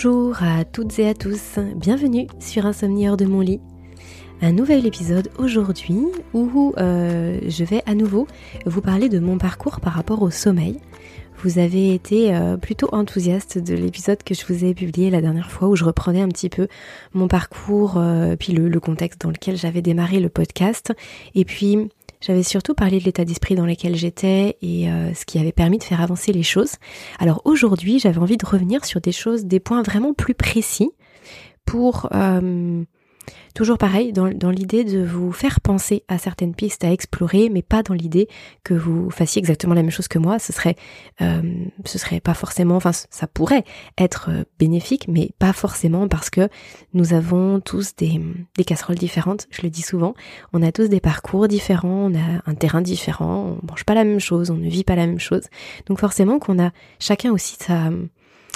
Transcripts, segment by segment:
Bonjour à toutes et à tous, bienvenue sur Insomnie hors de mon lit. Un nouvel épisode aujourd'hui où euh, je vais à nouveau vous parler de mon parcours par rapport au sommeil. Vous avez été euh, plutôt enthousiaste de l'épisode que je vous ai publié la dernière fois où je reprenais un petit peu mon parcours, euh, puis le, le, contexte dans lequel j'avais démarré le podcast. Et puis j'avais surtout parlé de l'état d'esprit dans lequel j'étais et euh, ce qui avait permis de faire avancer les choses. Alors aujourd'hui, j'avais envie de revenir sur des choses, des points vraiment plus précis pour euh, Toujours pareil, dans, l'idée de vous faire penser à certaines pistes à explorer, mais pas dans l'idée que vous fassiez exactement la même chose que moi. Ce serait, euh, ce serait pas forcément, enfin, ça pourrait être euh, bénéfique, mais pas forcément parce que nous avons tous des, des casseroles différentes. Je le dis souvent, on a tous des parcours différents, on a un terrain différent, on mange pas la même chose, on ne vit pas la même chose. Donc forcément qu'on a chacun aussi sa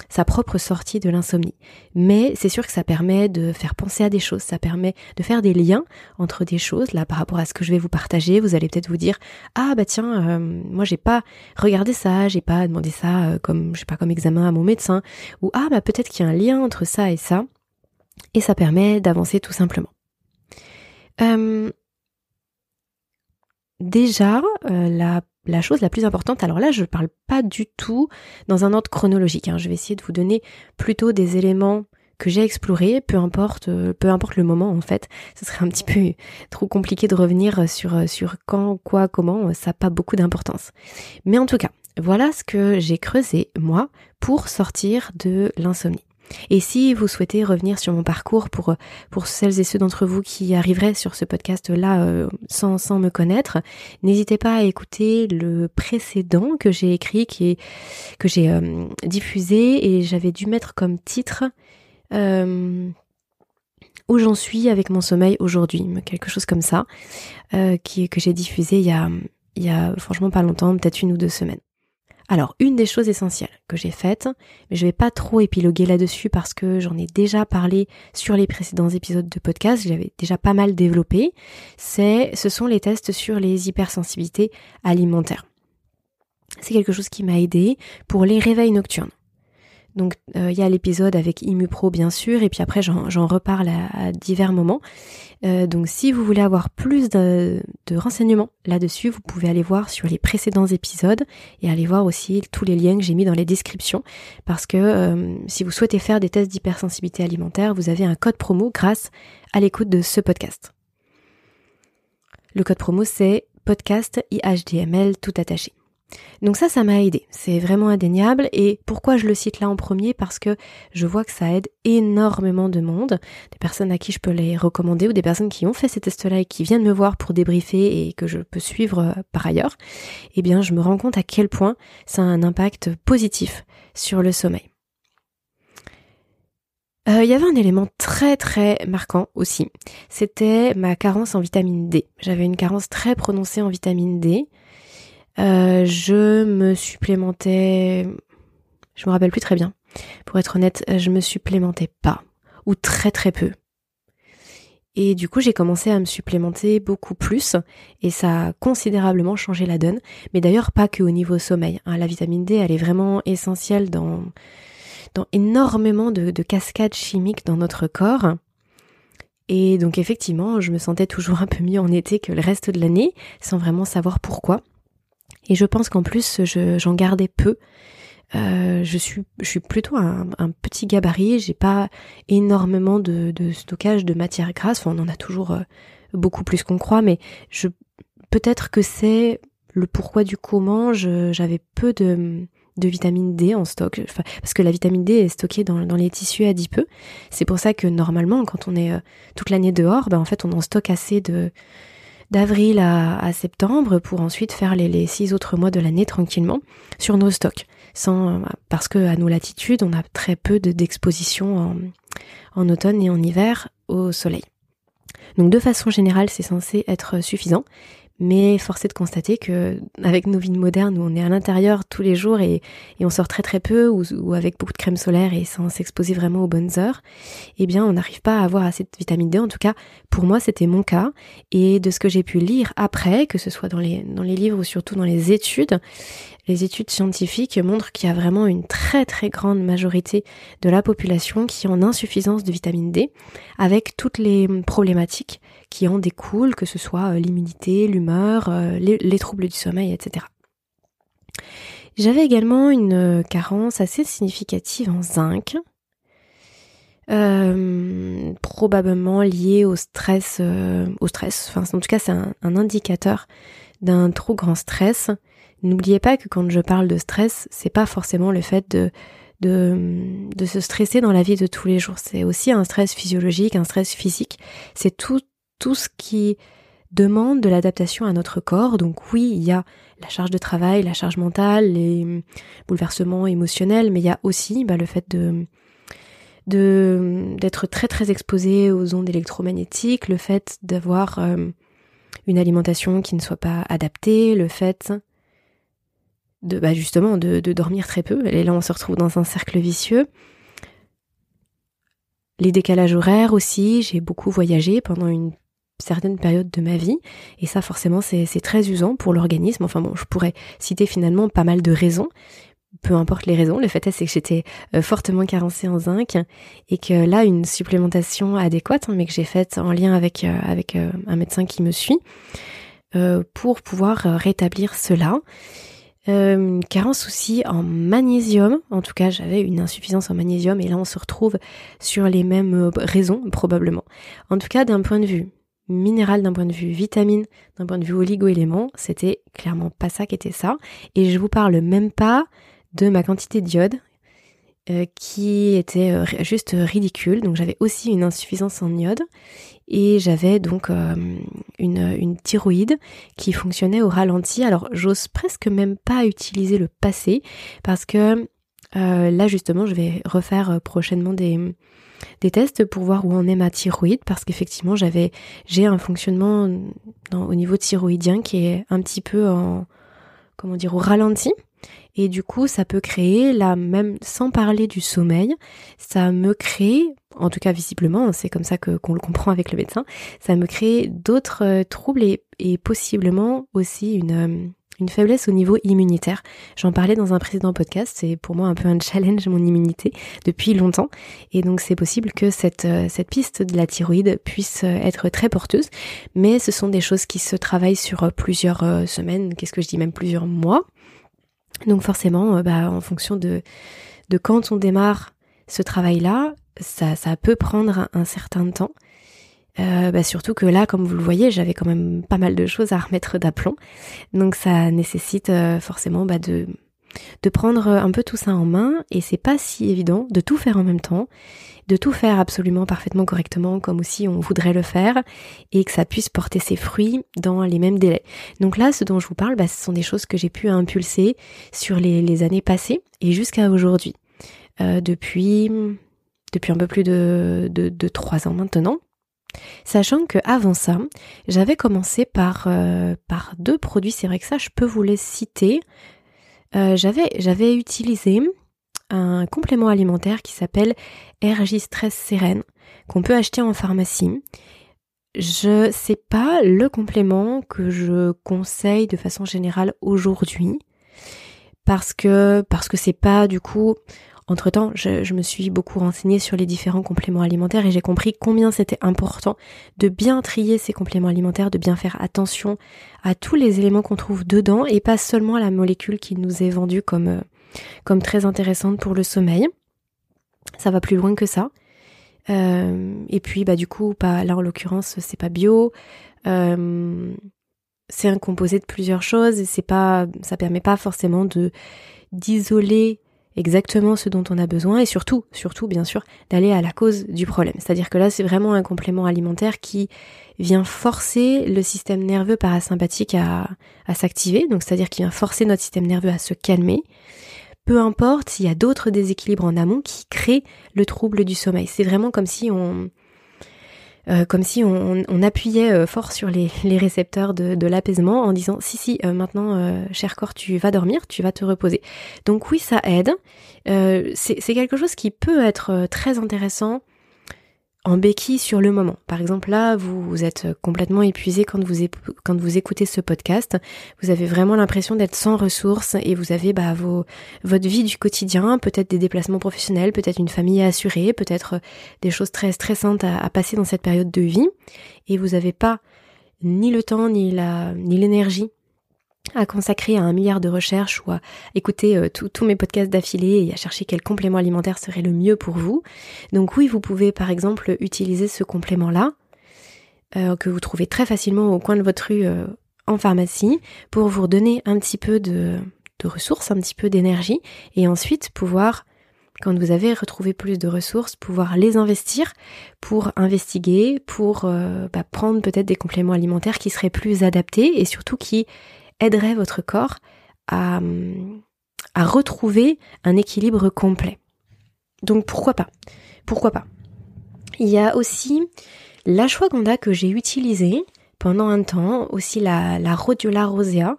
sa propre sortie de l'insomnie. Mais c'est sûr que ça permet de faire penser à des choses, ça permet de faire des liens entre des choses. Là, par rapport à ce que je vais vous partager, vous allez peut-être vous dire ah bah tiens, euh, moi j'ai pas regardé ça, j'ai pas demandé ça euh, comme je sais pas comme examen à mon médecin, ou ah bah peut-être qu'il y a un lien entre ça et ça, et ça permet d'avancer tout simplement. Euh, déjà, la la chose la plus importante, alors là je ne parle pas du tout dans un ordre chronologique, hein. je vais essayer de vous donner plutôt des éléments que j'ai explorés, peu importe, euh, peu importe le moment en fait, ce serait un petit peu trop compliqué de revenir sur, sur quand, quoi, comment, ça n'a pas beaucoup d'importance. Mais en tout cas, voilà ce que j'ai creusé moi pour sortir de l'insomnie. Et si vous souhaitez revenir sur mon parcours pour, pour celles et ceux d'entre vous qui arriveraient sur ce podcast-là euh, sans, sans me connaître, n'hésitez pas à écouter le précédent que j'ai écrit, qui que j'ai euh, diffusé et j'avais dû mettre comme titre euh, où j'en suis avec mon sommeil aujourd'hui, quelque chose comme ça, que j'ai diffusé il y a, il y a franchement pas longtemps, peut-être une ou deux semaines. Alors, une des choses essentielles que j'ai faites, mais je vais pas trop épiloguer là-dessus parce que j'en ai déjà parlé sur les précédents épisodes de podcast, j'avais déjà pas mal développé, c'est, ce sont les tests sur les hypersensibilités alimentaires. C'est quelque chose qui m'a aidé pour les réveils nocturnes. Donc euh, il y a l'épisode avec ImuPro bien sûr, et puis après j'en reparle à, divers moments. Euh, donc si vous voulez avoir plus de, renseignements là-dessus, vous pouvez aller voir sur les précédents épisodes et aller voir aussi tous les liens que j'ai mis dans les descriptions. Parce que euh, si vous souhaitez faire des tests d'hypersensibilité alimentaire, vous avez un code promo grâce à l'écoute de ce podcast. Le code promo c'est podcast IHDML tout attaché. Donc ça, ça m'a aidé. C'est vraiment indéniable. Et pourquoi je le cite là en premier? Parce que je vois que ça aide énormément de monde, des personnes à qui je peux les recommander ou des personnes qui ont fait ces tests-là et qui viennent me voir pour débriefer et que je peux suivre euh, par ailleurs. Eh bien, je me rends compte à quel point ça a un impact positif sur le sommeil. Euh, il y avait un élément très très marquant aussi, c'était ma carence en vitamine D. J'avais une carence très prononcée en vitamine D. Euh, je me supplémentais, je me rappelle plus très bien. Pour être honnête, je me supplémentais pas ou très très peu. Et du coup, j'ai commencé à me supplémenter beaucoup plus et ça a considérablement changé la donne. Mais d'ailleurs, pas que au niveau sommeil. Hein. La vitamine D, elle est vraiment essentielle dans, dans énormément de, de cascades chimiques dans notre corps. Et donc effectivement, je me sentais toujours un peu mieux en été que le reste de l'année, sans vraiment savoir pourquoi. Et je pense qu'en plus, j'en gardais peu. Euh, je suis, je suis plutôt un, petit gabarit. J'ai pas énormément de, stockage de matière grasse. On en a toujours euh, beaucoup plus qu'on croit, mais peut-être que c'est le pourquoi du comment. J'avais peu de, de vitamine D en stock, parce que la vitamine D est stockée dans, les tissus adipeux. C'est pour ça que normalement, quand on est euh, toute l'année dehors, ben en fait, on en stocke assez de d'avril à, septembre pour ensuite faire les, six autres mois de l'année tranquillement sur nos stocks. Sans, parce que à nos latitudes, on a très peu d'exposition en automne et en hiver au soleil. Donc de façon générale, c'est censé être suffisant, Mais force est de constater que avec nos vies modernes où on est à l'intérieur tous les jours et, on sort très très peu ou, avec beaucoup de crème solaire et sans s'exposer vraiment aux bonnes heures, eh bien on n'arrive pas à avoir assez de vitamine D. En tout cas, pour moi c'était mon cas. Et de ce que j'ai pu lire après, que ce soit dans les, livres ou surtout dans les études, les études scientifiques montrent qu'il y a vraiment une très très grande majorité de la population qui est en insuffisance de vitamine D, avec toutes les problématiques qui en découlent, que ce soit euh, l'immunité, euh, les, troubles du sommeil, etc. J'avais également une euh, carence assez significative en zinc, probablement liée au stress, au stress. Enfin, en tout cas, c'est un, indicateur d'un trop grand stress N'oubliez pas que quand je parle de stress, c'est pas forcément le fait de se stresser dans la vie de tous les jours. C'est aussi un stress physiologique, un stress physique. C'est tout, tout ce qui demande de l'adaptation à notre corps. Donc oui, il y a la charge de travail, la charge mentale, les bouleversements émotionnels, mais il y a aussi bah, le fait de d'être très très exposé aux ondes électromagnétiques, le fait d'avoir euh, une alimentation qui ne soit pas adaptée, le fait de bah justement de, dormir très peu. Et là, on se retrouve dans un cercle vicieux. Les décalages horaires aussi, j'ai beaucoup voyagé pendant une certaine période de ma vie, et ça forcément c'est très usant pour l'organisme. Enfin bon, je pourrais citer finalement pas mal de raisons, peu importe les raisons, le fait est que j'étais euh, fortement carencée en zinc et que là une supplémentation adéquate, hein, mais que j'ai faite en lien avec euh, avec euh, un médecin qui me suit pour pouvoir rétablir cela euh, carence aussi en magnésium. En tout cas, j'avais une insuffisance en magnésium et là, on se retrouve sur les mêmes raisons, probablement. En tout cas, d'un point de vue minéral, d'un point de vue vitamine, d'un point de vue oligo-éléments, c'était clairement pas ça qui était ça. Et je vous parle même pas de ma quantité d'iode euh, qui était euh, juste ridicule. Donc j'avais aussi une insuffisance en iode et j'avais donc euh, une, une, thyroïde qui fonctionnait au ralenti. Alors j'ose presque même pas utiliser le passé parce que là justement je vais refaire prochainement des, des tests pour voir où en est ma thyroïde parce qu'effectivement j'avais j'ai un fonctionnement au niveau thyroïdien qui est un petit peu en comment dire au ralenti. Et du coup, ça peut créer, là même sans parler du sommeil, ça me crée, en tout cas visiblement, c'est comme ça que qu'on le comprend avec le médecin, ça me crée d'autres euh, troubles et, et, possiblement aussi une, euh, une faiblesse au niveau immunitaire. J'en parlais dans un précédent podcast, c'est pour moi un peu un challenge mon immunité depuis longtemps. Et donc c'est possible que cette, euh, piste de la thyroïde puisse être très porteuse, mais ce sont des choses qui se travaillent sur plusieurs semaines, qu'est-ce que je dis même plusieurs mois. Donc forcément, euh, bah, en fonction de, de quand on démarre ce travail-là, ça, ça peut prendre un, certain temps. Euh, bah surtout que là, comme vous le voyez, j'avais quand même pas mal de choses à remettre d'aplomb. Donc ça nécessite euh, forcément bah, de, de prendre un peu tout ça en main. Et c'est pas si évident de tout faire en même temps de tout faire absolument parfaitement correctement comme aussi on voudrait le faire et que ça puisse porter ses fruits dans les mêmes délais. Donc là, ce dont je vous parle, bah, ce sont des choses que j'ai pu impulser sur les, années passées et jusqu'à aujourd'hui. Euh, depuis, depuis un peu plus de, de, trois ans maintenant. Sachant que avant ça, j'avais commencé par, euh, par deux produits, c'est vrai que ça, je peux vous les citer. Euh, j'avais, utilisé un complément alimentaire qui s'appelle RJ Stress Sérène qu'on peut acheter en pharmacie. Je sais pas le complément que je conseille de façon générale aujourd'hui parce que parce que c'est pas du coup entre temps, je, je, me suis beaucoup renseignée sur les différents compléments alimentaires et j'ai compris combien c'était important de bien trier ces compléments alimentaires, de bien faire attention à tous les éléments qu'on trouve dedans et pas seulement à la molécule qui nous est vendue comme, euh, comme très intéressante pour le sommeil. Ça va plus loin que ça. Euh, et puis bah du coup, pas là en l'occurrence, c'est pas bio. Euh, c'est un composé de plusieurs choses et c'est pas, ça permet pas forcément de d'isoler exactement ce dont on a besoin et surtout, surtout bien sûr, d'aller à la cause du problème. C'est-à-dire que là, c'est vraiment un complément alimentaire qui vient forcer le système nerveux parasympathique à, s'activer, donc c'est-à-dire qui vient forcer notre système nerveux à se calmer peu importe s'il y a d'autres déséquilibres en amont qui créent le trouble du sommeil. C'est vraiment comme si on... euh, comme si on, appuyait euh, fort sur les, récepteurs de, l'apaisement en disant si si maintenant cher corps tu vas dormir tu vas te reposer. Donc oui ça aide. C'est quelque chose qui peut être très intéressant en béquille sur le moment. Par exemple, là, vous, vous êtes complètement épuisé quand vous, écoutez ce podcast. Vous avez vraiment l'impression d'être sans ressources et vous avez bah, vos, votre vie du quotidien, peut-être des déplacements professionnels, peut-être une famille à assurer, peut-être des choses très stressantes à, passer dans cette période de vie. Et vous n'avez pas ni le temps, ni ni l'énergie à consacrer à un milliard de recherches ou à écouter euh, tous mes podcasts d'affilée et à chercher quel complément alimentaire serait le mieux pour vous. Donc oui, vous pouvez par exemple utiliser ce complément-là, euh, que vous trouvez très facilement au coin de votre rue euh, en pharmacie, pour vous redonner un petit peu de, ressources, un petit peu d'énergie, et ensuite pouvoir quand vous avez retrouvé plus de ressources, pouvoir les investir pour investiguer, pour bah, prendre peut-être des compléments alimentaires qui seraient plus adaptés et surtout qui aiderait votre corps à, retrouver un équilibre complet. Donc pourquoi pas? Pourquoi pas? Il y a aussi l'ashwagandha que j'ai utilisé pendant un temps, aussi la, la rhodiola rosea.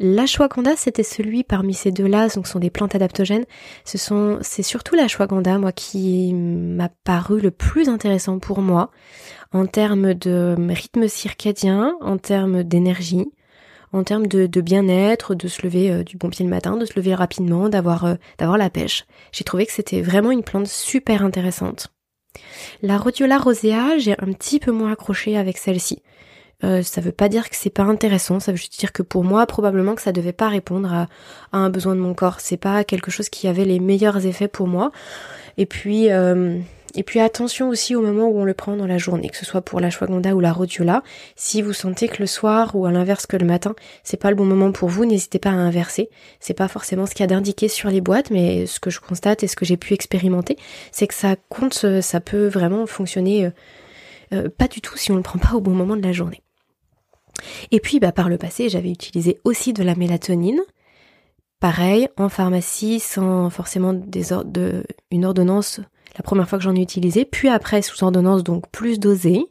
L'ashwagandha, c'était celui parmi ces deux-là, donc ce sont des plantes adaptogènes. Ce sont, c'est surtout l'ashwagandha, moi, qui m'a paru le plus intéressant pour moi, en termes de rythme circadien, en termes d'énergie, en termes de, bien-être, de se lever euh, du bon pied le matin, de se lever rapidement, d'avoir euh, d'avoir la pêche. J'ai trouvé que c'était vraiment une plante super intéressante. La Rhodiola rosea, j'ai un petit peu moins accroché avec celle-ci. Euh, ça veut pas dire que c'est pas intéressant, ça veut juste dire que pour moi, probablement que ça devait pas répondre à, à un besoin de mon corps. C'est pas quelque chose qui avait les meilleurs effets pour moi. Et puis, euh, et puis attention aussi au moment où on le prend dans la journée, que ce soit pour la shwaganda ou la rhodiola. Si vous sentez que le soir ou à l'inverse que le matin, c'est pas le bon moment pour vous, n'hésitez pas à inverser. C'est pas forcément ce qu'il y a d'indiqué sur les boîtes, mais ce que je constate et ce que j'ai pu expérimenter, c'est que ça compte, ça peut vraiment fonctionner euh, euh, pas du tout si on le prend pas au bon moment de la journée. Et puis bah par le passé, j'avais utilisé aussi de la mélatonine. Pareil, en pharmacie, sans forcément des de, une ordonnance la première fois que j'en ai utilisé, puis après sous ordonnance donc plus dosé.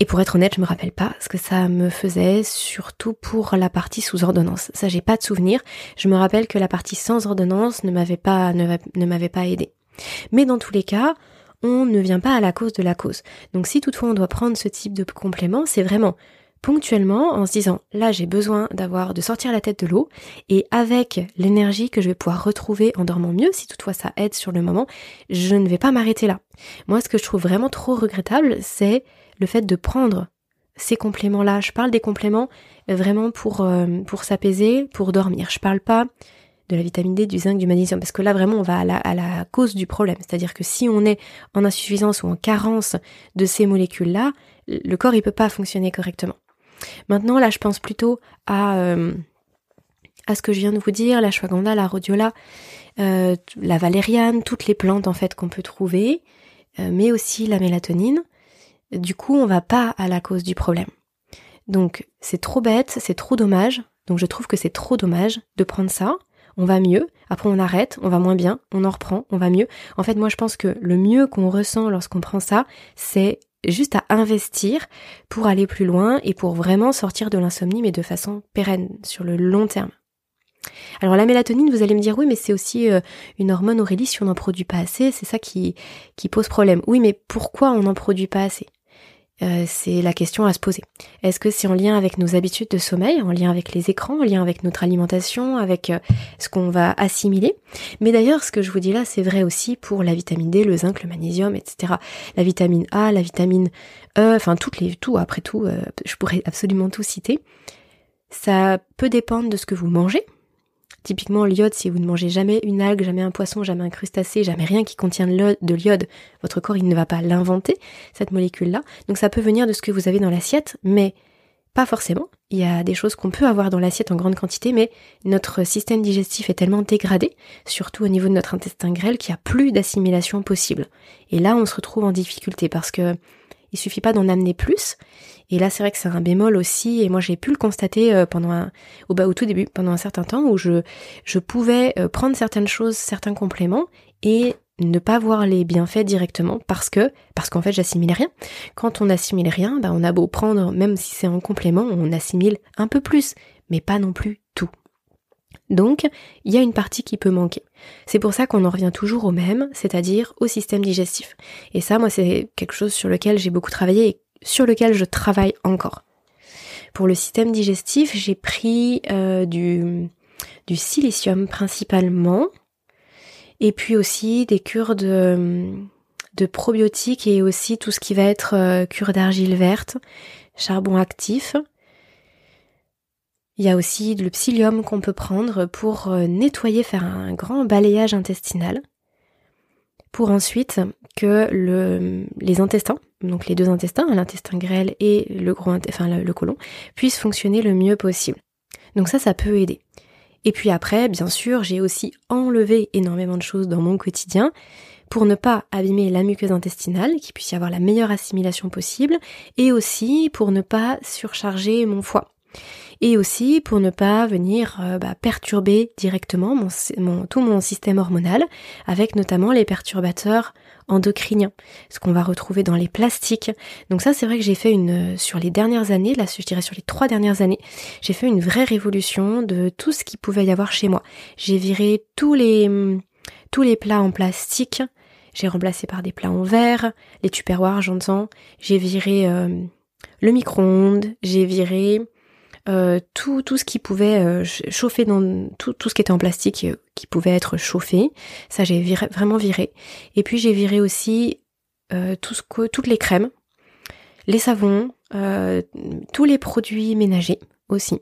Et pour être honnête, je me rappelle pas ce que ça me faisait, surtout pour la partie sous ordonnance. Ça, j'ai pas de souvenir. Je me rappelle que la partie sans ordonnance ne ne, m'avait pas aidé. Mais dans tous les cas, on ne vient pas à la cause de la cause. Donc si toutefois on doit prendre ce type de complément, c'est vraiment ponctuellement en se disant là j'ai besoin d'avoir de sortir la tête de l'eau et avec l'énergie que je vais pouvoir retrouver en dormant mieux si toutefois ça aide sur le moment je ne vais pas m'arrêter là moi ce que je trouve vraiment trop regrettable c'est le fait de prendre ces compléments là je parle des compléments vraiment pour euh, pour s'apaiser pour dormir je parle pas de la vitamine D, du zinc, du magnésium, parce que là vraiment on va à la, à la cause du problème. C'est-à-dire que si on est en insuffisance ou en carence de ces molécules-là, le corps il peut pas fonctionner correctement. Maintenant, là, je pense plutôt à, euh, à ce que je viens de vous dire, la shwaganda, la rhodiola, euh, la valériane, toutes les plantes en fait qu'on peut trouver, euh, mais aussi la mélatonine. Du coup, on va pas à la cause du problème. Donc, c'est trop bête, c'est trop dommage. Donc, je trouve que c'est trop dommage de prendre ça. On va mieux, après on arrête, on va moins bien, on en reprend, on va mieux. En fait, moi je pense que le mieux qu'on ressent lorsqu'on prend ça, c'est juste à investir pour aller plus loin et pour vraiment sortir de l'insomnie, mais de façon pérenne, sur le long terme. Alors la mélatonine, vous allez me dire oui, mais c'est aussi euh, une hormone Aurélie, si on n'en produit pas assez, c'est ça qui, qui pose problème. Oui, mais pourquoi on n'en produit pas assez? Euh, c'est la question à se poser. Est-ce que c'est en lien avec nos habitudes de sommeil, en lien avec les écrans, en lien avec notre alimentation, avec euh, ce qu'on va assimiler? Mais d'ailleurs, ce que je vous dis là, c'est vrai aussi pour la vitamine D, le zinc, le magnésium, etc. La vitamine A, la vitamine E, enfin toutes les, tout après tout, euh, je pourrais absolument tout citer. Ça peut dépendre de ce que vous mangez, Typiquement, l'iode, si vous ne mangez jamais une algue, jamais un poisson, jamais un crustacé, jamais rien qui contient de l'iode, votre corps, ne va pas l'inventer, cette molécule-là. Donc ça peut venir de ce que vous avez dans l'assiette, mais pas forcément. Il y a des choses qu'on peut avoir dans l'assiette en grande quantité, mais notre système digestif est tellement dégradé, surtout au niveau de notre intestin grêle, qu'il n'y a plus d'assimilation possible. Et là, on se retrouve en difficulté parce que il suffit pas d'en amener plus. Et là, c'est vrai que c'est un bémol aussi. Et moi, j'ai pu le constater euh, pendant au, au tout début, pendant un certain temps où je, pouvais euh, prendre certaines choses, certains compléments et ne pas voir les bienfaits directement parce que parce qu'en fait j'assimile rien. Quand on assimile rien, bah on a beau prendre, même si c'est en complément, on assimile un peu plus, mais pas non plus tout. Donc, il y a une partie qui peut manquer. C'est pour ça qu'on en revient toujours au même, c'est-à-dire au système digestif. Et ça, moi, c'est quelque chose sur lequel j'ai beaucoup travaillé et sur lequel je travaille encore. Pour le système digestif, j'ai pris euh, du, silicium principalement, et puis aussi des cures de, de probiotiques et aussi tout ce qui va être euh, cure d'argile verte, charbon actif. Il y a aussi le psyllium qu'on peut prendre pour euh, nettoyer, faire un grand balayage intestinal, pour ensuite que le, les intestins, donc les deux intestins, l'intestin grêle et le gros, enfin le, puissent fonctionner le mieux possible. Donc ça, ça peut aider. Et puis après, bien sûr, j'ai aussi enlevé énormément de choses dans mon quotidien pour ne pas abîmer la muqueuse intestinale, qu'il puisse y avoir la meilleure assimilation possible, et aussi pour ne pas surcharger mon foie et aussi pour ne pas venir euh, bah, perturber directement tout mon système hormonal, avec notamment les perturbateurs endocriniens, ce qu'on va retrouver dans les plastiques. Donc ça, c'est vrai que j'ai fait une sur les dernières années, là, je dirais sur les trois dernières années, j'ai fait une vraie révolution de tout ce qui pouvait y avoir chez moi. J'ai viré tous les tous les plats en plastique. J'ai remplacé par des plats en verre, les tupperwares, j'entends. J'ai viré euh, le micro-ondes, j'ai viré euh, tout, tout ce qui pouvait euh, chauffer dans tout, tout ce qui était en plastique euh, qui pouvait être chauffé. Ça, j'ai vraiment viré. Et puis j'ai viré aussi tout ce que, toutes les crèmes, les savons, tous les produits ménagers aussi.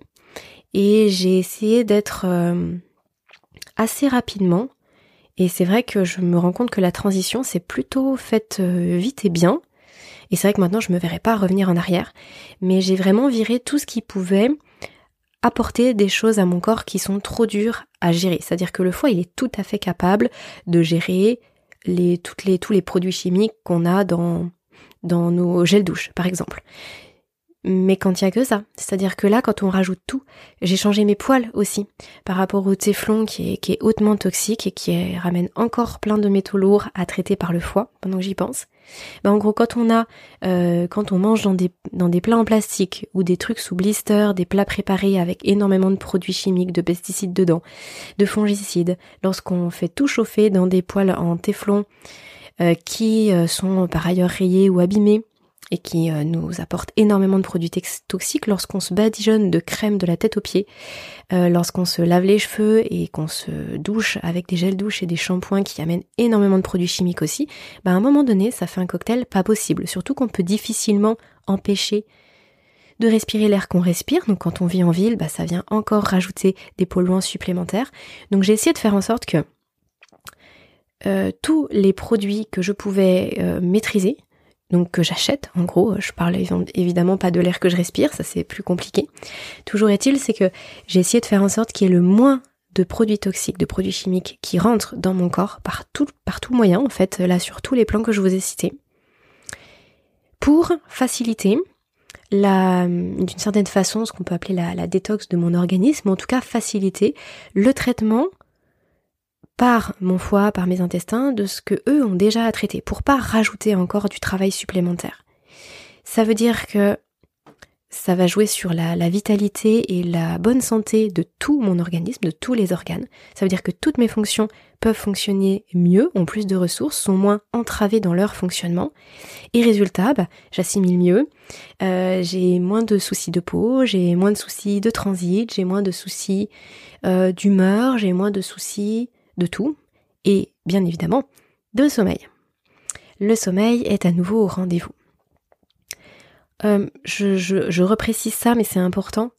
Et j'ai essayé d'être assez rapidement. Et c'est vrai que je me rends compte que la transition s'est plutôt faite vite et bien. Et c'est vrai que maintenant, je me verrais pas revenir en arrière. Mais j'ai vraiment viré tout ce qui pouvait apporter des choses à mon corps qui sont trop dures à gérer. C'est-à-dire que le foie, il est tout à fait capable de gérer tous les produits chimiques qu'on a dans, nos gels douche, par exemple mais quand il y a que ça. C'est-à-dire que là, quand on rajoute tout, j'ai changé mes poils aussi par rapport au téflon qui est, hautement toxique et qui ramène encore plein de métaux lourds à traiter par le foie pendant que j'y pense. Ben, en gros, quand on a, euh, quand on mange dans des, dans des plats en plastique ou des trucs sous blister, des plats préparés avec énormément de produits chimiques, de pesticides dedans, de fongicides, lorsqu'on fait tout chauffer dans des poils en téflon euh, qui euh, sont par ailleurs rayés ou abîmés, et qui euh, nous apporte énormément de produits toxiques lorsqu'on se badigeonne de crème de la tête aux pieds, euh, lorsqu'on se lave les cheveux et qu'on se douche avec des gels douche et des shampoings qui amènent énormément de produits chimiques aussi, bah à un moment donné, ça fait un cocktail pas possible. Surtout qu'on peut difficilement empêcher de respirer l'air qu'on respire. Donc quand on vit en ville, bah ça vient encore rajouter des polluants supplémentaires. Donc j'ai essayé de faire en sorte que euh, tous les produits que je pouvais maîtriser, donc que j'achète. En gros, je parle évidemment pas de l'air que je respire, ça c'est plus compliqué. Toujours est-il, c'est que j'ai essayé de faire en sorte qu'il y ait le moins de produits toxiques, de produits chimiques qui rentrent dans mon corps par tout, moyen, en fait, là sur tous les plans que je vous ai cités, pour faciliter d'une certaine façon, ce qu'on peut appeler la détox de mon organisme, en tout cas faciliter le traitement par mon foie, par mes intestins, de ce que eux ont déjà à traiter, pour pas rajouter encore du travail supplémentaire. Ça veut dire que ça va jouer sur la, vitalité et la bonne santé de tout mon organisme, de tous les organes. Ça veut dire que toutes mes fonctions peuvent fonctionner mieux, ont plus de ressources, sont moins entravées dans leur fonctionnement. Et résultat, bah, j'assimile mieux, euh, j'ai moins de soucis de peau, j'ai moins de soucis de transit, j'ai moins de soucis euh, d'humeur, j'ai moins de soucis de tout, et bien évidemment de sommeil. Le sommeil est à nouveau au rendez-vous. Euh, je, je, reprécise ça, mais c'est important.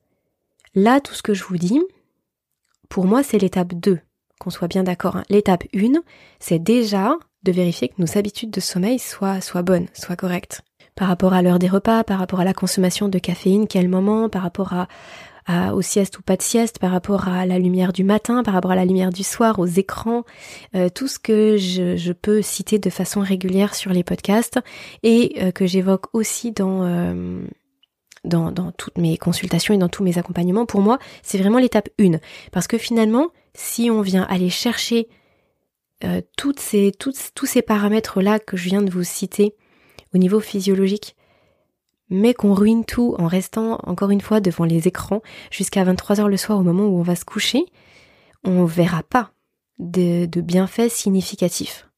Là, tout ce que je vous dis, pour moi, c'est l'étape 2, qu'on soit bien d'accord. Hein. L'étape 1, c'est déjà de vérifier que nos habitudes de sommeil soient, soient bonnes, soient correctes. Par rapport à l'heure des repas, par rapport à la consommation de caféine, quel moment, par rapport à, aux siestes ou pas de sieste, par rapport à la lumière du matin, par rapport à la lumière du soir, aux écrans, euh, tout ce que je, peux citer de façon régulière sur les podcasts et euh, que j'évoque aussi dans, euh, dans, dans toutes mes consultations et dans tous mes accompagnements. Pour moi, c'est vraiment l'étape 1. Parce que finalement, si on vient aller chercher toutes ces, tous ces paramètres-là que je viens de vous citer au niveau physiologique, mais qu'on ruine tout en restant encore une fois devant les écrans jusqu'à 23h le soir au moment où on va se coucher, on verra pas de, de bienfaits significatifs.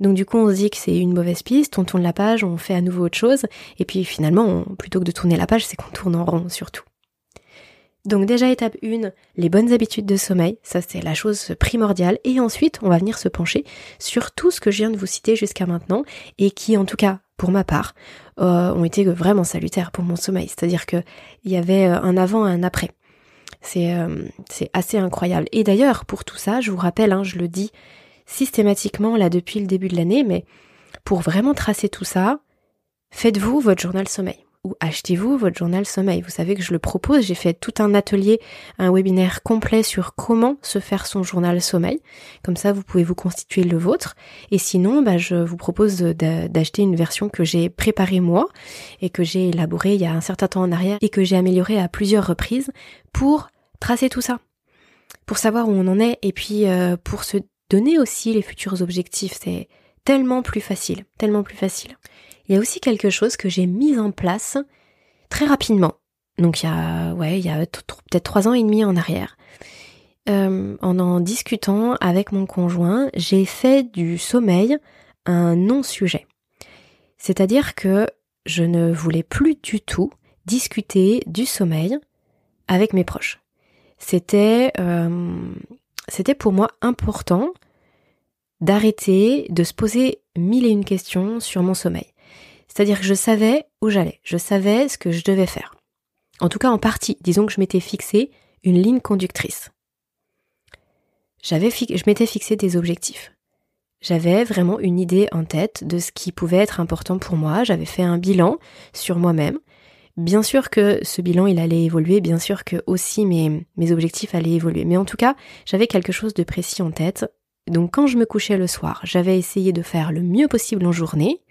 Donc du coup on se dit que c'est une mauvaise piste, on tourne la page, on fait à nouveau autre chose, et puis finalement, plutôt que de tourner la page, c'est qu'on tourne en rond surtout. Donc déjà étape 1, les bonnes habitudes de sommeil, ça c'est la chose primordiale. Et ensuite, on va venir se pencher sur tout ce que je viens de vous citer jusqu'à maintenant et qui, en tout cas, pour ma part, euh, ont été vraiment salutaires pour mon sommeil. C'est-à-dire qu'il y avait euh, un avant et un après. C'est euh, c'est assez incroyable. Et d'ailleurs, pour tout ça, je vous rappelle, hein, je le dis systématiquement là depuis le début de l'année, mais pour vraiment tracer tout ça, faites-vous votre journal sommeil ou achetez-vous votre journal sommeil. Vous savez que je le propose, j'ai fait tout un atelier, un webinaire complet sur comment se faire son journal sommeil. Comme ça, vous pouvez vous constituer le vôtre. Et sinon, bah, je vous propose d'acheter une version que j'ai préparée moi et que j'ai élaborée il y a un certain temps en arrière et que j'ai améliorée à plusieurs reprises pour tracer tout ça, pour savoir où on en est et puis euh, pour se donner aussi les futurs objectifs. C'est tellement plus facile, tellement plus facile il y a aussi quelque chose que j'ai mis en place très rapidement. Donc il y a, il y a peut-être trois ans et demi en arrière. Euh, en en discutant avec mon conjoint, j'ai fait du sommeil un non-sujet. C'est-à-dire que je ne voulais plus du tout discuter du sommeil avec mes proches. C'était, euh, c'était pour moi important d'arrêter de se poser mille et une questions sur mon sommeil. C'est-à-dire que je savais où j'allais, je savais ce que je devais faire. En tout cas en partie, disons que je m'étais fixé une ligne conductrice. J'avais je m'étais fixé des objectifs. J'avais vraiment une idée en tête de ce qui pouvait être important pour moi, j'avais fait un bilan sur moi-même. Bien sûr que ce bilan il allait évoluer, bien sûr que aussi mes, mes objectifs allaient évoluer, mais en tout cas j'avais quelque chose de précis en tête. Donc quand je me couchais le soir, j'avais essayé de faire le mieux possible en journée,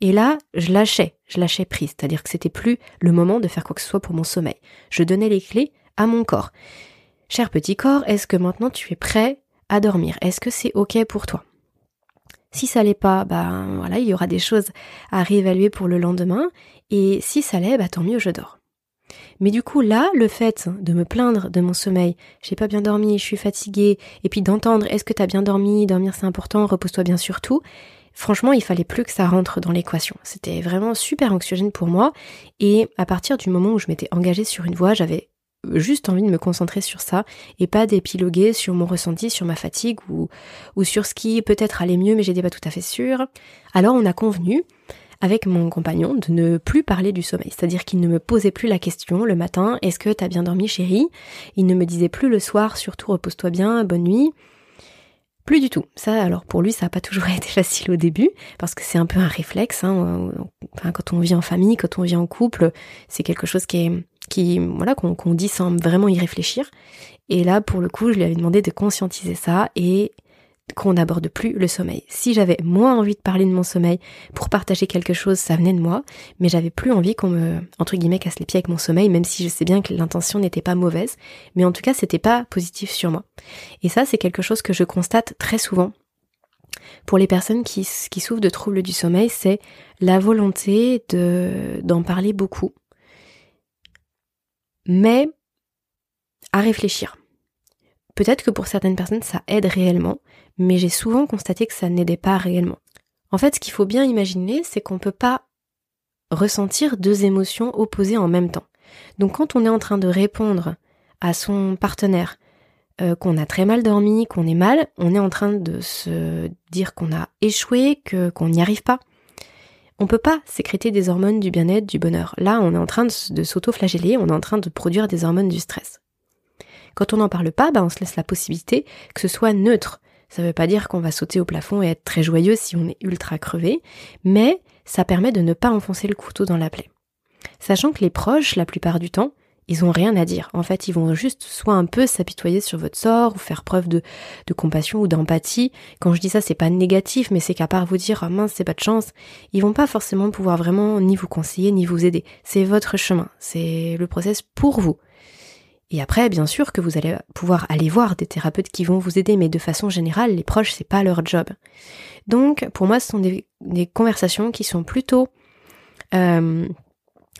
et là, je lâchais, je lâchais prise, c'est-à-dire que c'était plus le moment de faire quoi que ce soit pour mon sommeil. Je donnais les clés à mon corps. Cher petit corps, est-ce que maintenant tu es prêt à dormir? Est-ce que c'est ok pour toi? Si ça l'est pas, ben voilà, il y aura des choses à réévaluer pour le lendemain. Et si ça l'est, bah tant mieux, je dors. Mais du coup, là, le fait de me plaindre de mon sommeil, j'ai pas bien dormi, je suis fatiguée, et puis d'entendre est-ce que t'as bien dormi, dormir c'est important, repose-toi bien surtout, Franchement, il fallait plus que ça rentre dans l'équation. C'était vraiment super anxiogène pour moi. Et à partir du moment où je m'étais engagée sur une voie, j'avais juste envie de me concentrer sur ça et pas d'épiloguer sur mon ressenti, sur ma fatigue ou, ou sur ce qui peut-être allait mieux mais j'étais pas tout à fait sûre. Alors on a convenu avec mon compagnon de ne plus parler du sommeil, c'est-à-dire qu'il ne me posait plus la question le matin, est-ce que t'as bien dormi chérie? Il ne me disait plus le soir, surtout repose-toi bien, bonne nuit. Plus du tout. Ça, alors pour lui, ça n'a pas toujours été facile au début, parce que c'est un peu un réflexe. Hein. Quand on vit en famille, quand on vit en couple, c'est quelque chose qui est, qui, voilà, qu'on dit sans vraiment y réfléchir. Et là, pour le coup, je lui avais demandé de conscientiser ça et qu'on n'aborde plus le sommeil. Si j'avais moins envie de parler de mon sommeil pour partager quelque chose, ça venait de moi, mais j'avais plus envie qu'on me, entre guillemets, casse les pieds avec mon sommeil, même si je sais bien que l'intention n'était pas mauvaise, mais en tout cas, c'était pas positif sur moi. Et ça, c'est quelque chose que je constate très souvent pour les personnes qui, souffrent de troubles du sommeil, c'est la volonté de, d'en parler beaucoup, mais à réfléchir. Peut-être que pour certaines personnes, ça aide réellement, mais j'ai souvent constaté que ça n'aidait pas réellement. En fait, ce qu'il faut bien imaginer, c'est qu'on ne peut pas ressentir deux émotions opposées en même temps. Donc quand on est en train de répondre à son partenaire euh, qu'on a très mal dormi, qu'on est mal, on est en train de se dire qu'on a échoué, qu'on n'y arrive pas. On peut pas sécréter des hormones du bien-être, du bonheur. Là, on est en train de, de s'auto-flageller, on est en train de produire des hormones du stress. Quand on n'en parle pas, bah on se laisse la possibilité que ce soit neutre, ça ne veut pas dire qu'on va sauter au plafond et être très joyeux si on est ultra crevé, mais ça permet de ne pas enfoncer le couteau dans la plaie. Sachant que les proches, la plupart du temps, ils ont rien à dire. En fait, ils vont juste soit un peu s'apitoyer sur votre sort ou faire preuve de, de compassion ou d'empathie. Quand je dis ça, c'est pas négatif, mais c'est qu'à part vous dire, ah mince, c'est pas de chance, ils vont pas forcément pouvoir vraiment ni vous conseiller, ni vous aider. C'est votre chemin. C'est le process pour vous. Et après, bien sûr que vous allez pouvoir aller voir des thérapeutes qui vont vous aider, mais de façon générale, les proches, c'est pas leur job. Donc, pour moi, ce sont des, conversations qui sont plutôt, euh,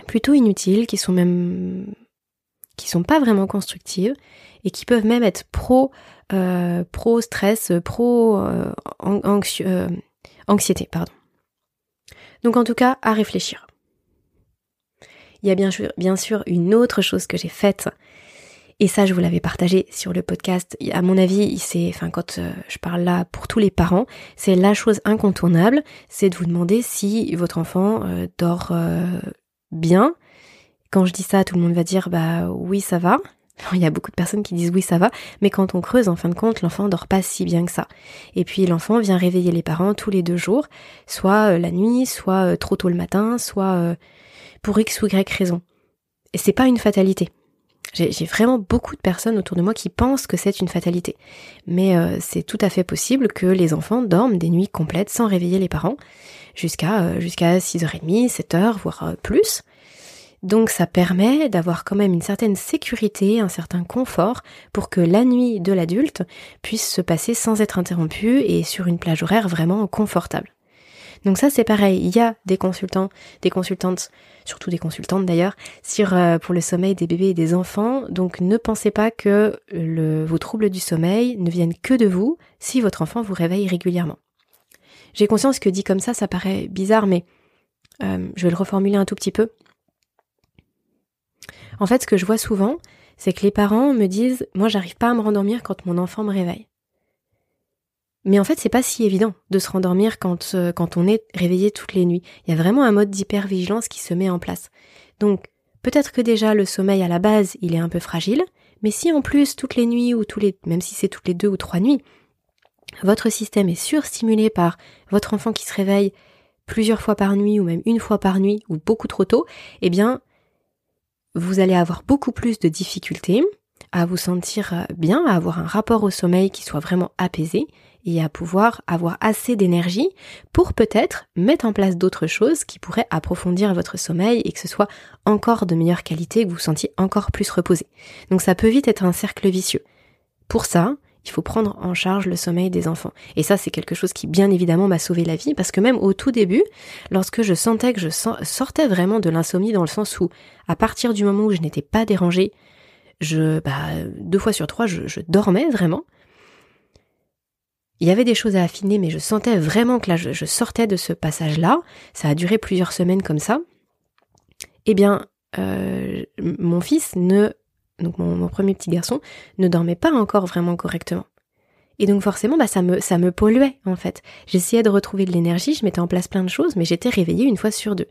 plutôt inutiles, qui sont même, qui sont pas vraiment constructives et qui peuvent même être pro, euh, pro stress, pro euh, anxiété, pardon. Donc, en tout cas, à réfléchir. Il y a bien sûr, bien sûr une autre chose que j'ai faite et ça, je vous l'avais partagé sur le podcast. À mon avis, c'est, enfin, quand euh, je parle là pour tous les parents, c'est la chose incontournable, c'est de vous demander si votre enfant euh, dort euh, bien. Quand je dis ça, tout le monde va dire bah oui, ça va. Il y a beaucoup de personnes qui disent oui, ça va, mais quand on creuse, en fin de compte, l'enfant dort pas si bien que ça. Et puis l'enfant vient réveiller les parents tous les deux jours, soit la nuit, soit trop tôt le matin, soit pour X ou Y raison. Et c'est pas une fatalité. J'ai vraiment beaucoup de personnes autour de moi qui pensent que c'est une fatalité. Mais euh, c'est tout à fait possible que les enfants dorment des nuits complètes sans réveiller les parents, jusqu'à euh, jusqu'à 6h30, 7h, voire euh, plus. Donc ça permet d'avoir quand même une certaine sécurité, un certain confort pour que la nuit de l'adulte puisse se passer sans être interrompue et sur une plage horaire vraiment confortable. Donc ça c'est pareil, il y a des consultants, des consultantes, surtout des consultantes d'ailleurs, euh, pour le sommeil des bébés et des enfants. Donc ne pensez pas que vos troubles du sommeil ne viennent que de vous si votre enfant vous réveille régulièrement. J'ai conscience que dit comme ça, ça paraît bizarre, mais euh, je vais le reformuler un tout petit peu. En fait, ce que je vois souvent, c'est que les parents me disent, moi j'arrive pas à me rendormir quand mon enfant me réveille. Mais en fait, c'est pas si évident de se rendormir quand, euh, quand on est réveillé toutes les nuits. Il y a vraiment un mode d'hypervigilance qui se met en place. Donc, peut-être que déjà le sommeil à la base, il est un peu fragile, mais si en plus toutes les nuits ou tous les, même si c'est toutes les deux ou trois nuits, votre système est surstimulé par votre enfant qui se réveille plusieurs fois par nuit ou même une fois par nuit ou beaucoup trop tôt, eh bien, vous allez avoir beaucoup plus de difficultés à vous sentir euh, bien, à avoir un rapport au sommeil qui soit vraiment apaisé et à pouvoir avoir assez d'énergie pour peut-être mettre en place d'autres choses qui pourraient approfondir votre sommeil et que ce soit encore de meilleure qualité, que vous vous sentiez encore plus reposé. Donc ça peut vite être un cercle vicieux. Pour ça, il faut prendre en charge le sommeil des enfants. Et ça, c'est quelque chose qui, bien évidemment, m'a sauvé la vie, parce que même au tout début, lorsque je sentais que je sortais vraiment de l'insomnie dans le sens où, à partir du moment où je n'étais pas dérangée, je, bah, deux fois sur trois, je dormais vraiment, il y avait des choses à affiner, mais je sentais vraiment que là, je, sortais de ce passage-là. Ça a duré plusieurs semaines comme ça. Eh bien, euh, mon fils donc mon, premier petit garçon, ne dormait pas encore vraiment correctement. Et donc forcément, bah, ça me, me polluait en fait. J'essayais de retrouver de l'énergie, je mettais en place plein de choses, mais j'étais réveillée une fois sur deux.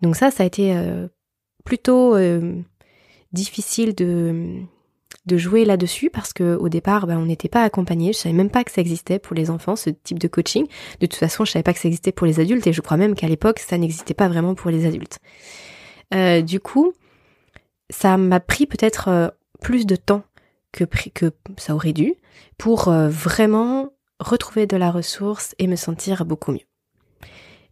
Donc ça, ça a été euh, plutôt euh, difficile de, de jouer là-dessus parce que au départ, bah, on n'était pas accompagné. Je savais même pas que ça existait pour les enfants, ce type de coaching. De toute façon, je savais pas que ça existait pour les adultes et je crois même qu'à l'époque, ça n'existait pas vraiment pour les adultes. Euh, du coup, ça m'a pris peut-être euh, plus de temps que, ça aurait dû pour euh, vraiment retrouver de la ressource et me sentir beaucoup mieux.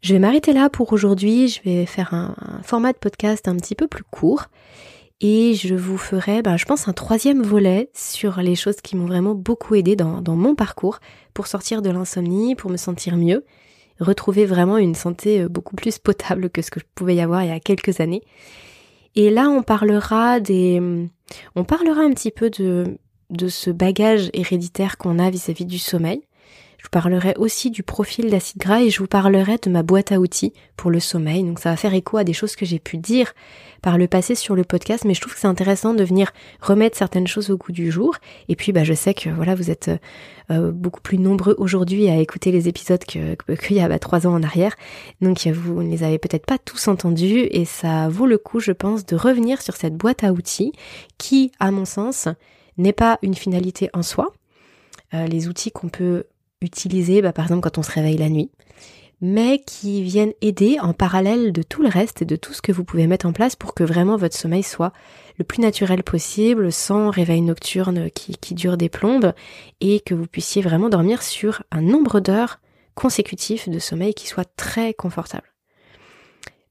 Je vais m'arrêter là pour aujourd'hui. Je vais faire un format de podcast un petit peu plus court et je vous ferai, ben, je pense, un troisième volet sur les choses qui m'ont vraiment beaucoup aidé dans, mon parcours pour sortir de l'insomnie, pour me sentir mieux, retrouver vraiment une santé euh, beaucoup plus potable que ce que je pouvais y avoir il y a quelques années. Et là, on parlera des, on parlera un petit peu de, ce bagage héréditaire qu'on a vis-à-vis -vis du sommeil. Je parlerai aussi du profil d'acide gras et je vous parlerai de ma boîte à outils pour le sommeil. Donc ça va faire écho à des choses que j'ai pu dire par le passé sur le podcast, mais je trouve que c'est intéressant de venir remettre certaines choses au goût du jour. Et puis bah je sais que voilà vous êtes euh, beaucoup plus nombreux aujourd'hui à écouter les épisodes qu'il que y a bah, trois ans en arrière. Donc vous ne les avez peut-être pas tous entendus et ça vaut le coup, je pense, de revenir sur cette boîte à outils qui, à mon sens, n'est pas une finalité en soi. Euh, les outils qu'on peut utiliser bah, par exemple quand on se réveille la nuit, mais qui viennent aider en parallèle de tout le reste et de tout ce que vous pouvez mettre en place pour que vraiment votre sommeil soit le plus naturel possible, sans réveil nocturne qui, dure des plombes, et que vous puissiez vraiment dormir sur un nombre d'heures consécutif de sommeil qui soit très confortable.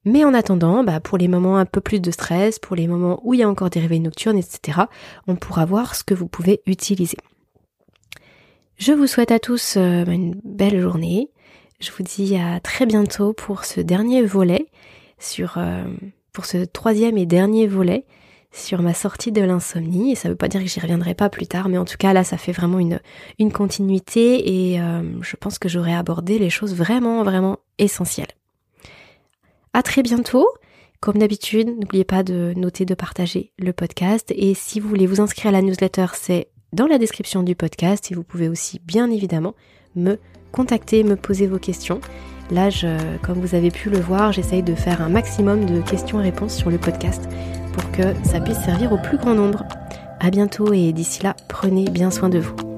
Mais en attendant, bah, pour les moments un peu plus de stress, pour les moments où il y a encore des réveils nocturnes, etc., on pourra voir ce que vous pouvez utiliser. Je vous souhaite à tous euh, une belle journée. Je vous dis à très bientôt pour ce dernier volet, sur, euh, pour ce troisième et dernier volet sur ma sortie de l'insomnie. Et ça ne veut pas dire que j'y reviendrai pas plus tard, mais en tout cas là, ça fait vraiment une, une continuité et euh, je pense que j'aurai abordé les choses vraiment, vraiment essentielles. À très bientôt. Comme d'habitude, n'oubliez pas de noter, de partager le podcast. Et si vous voulez vous inscrire à la newsletter, c'est dans la description du podcast. Et vous pouvez aussi, bien évidemment, me contacter, me poser vos questions. Là, comme vous avez pu le voir, j'essaye de faire un maximum de questions et réponses sur le podcast pour que ça puisse servir au plus grand nombre. À bientôt et d'ici là, prenez bien soin de vous.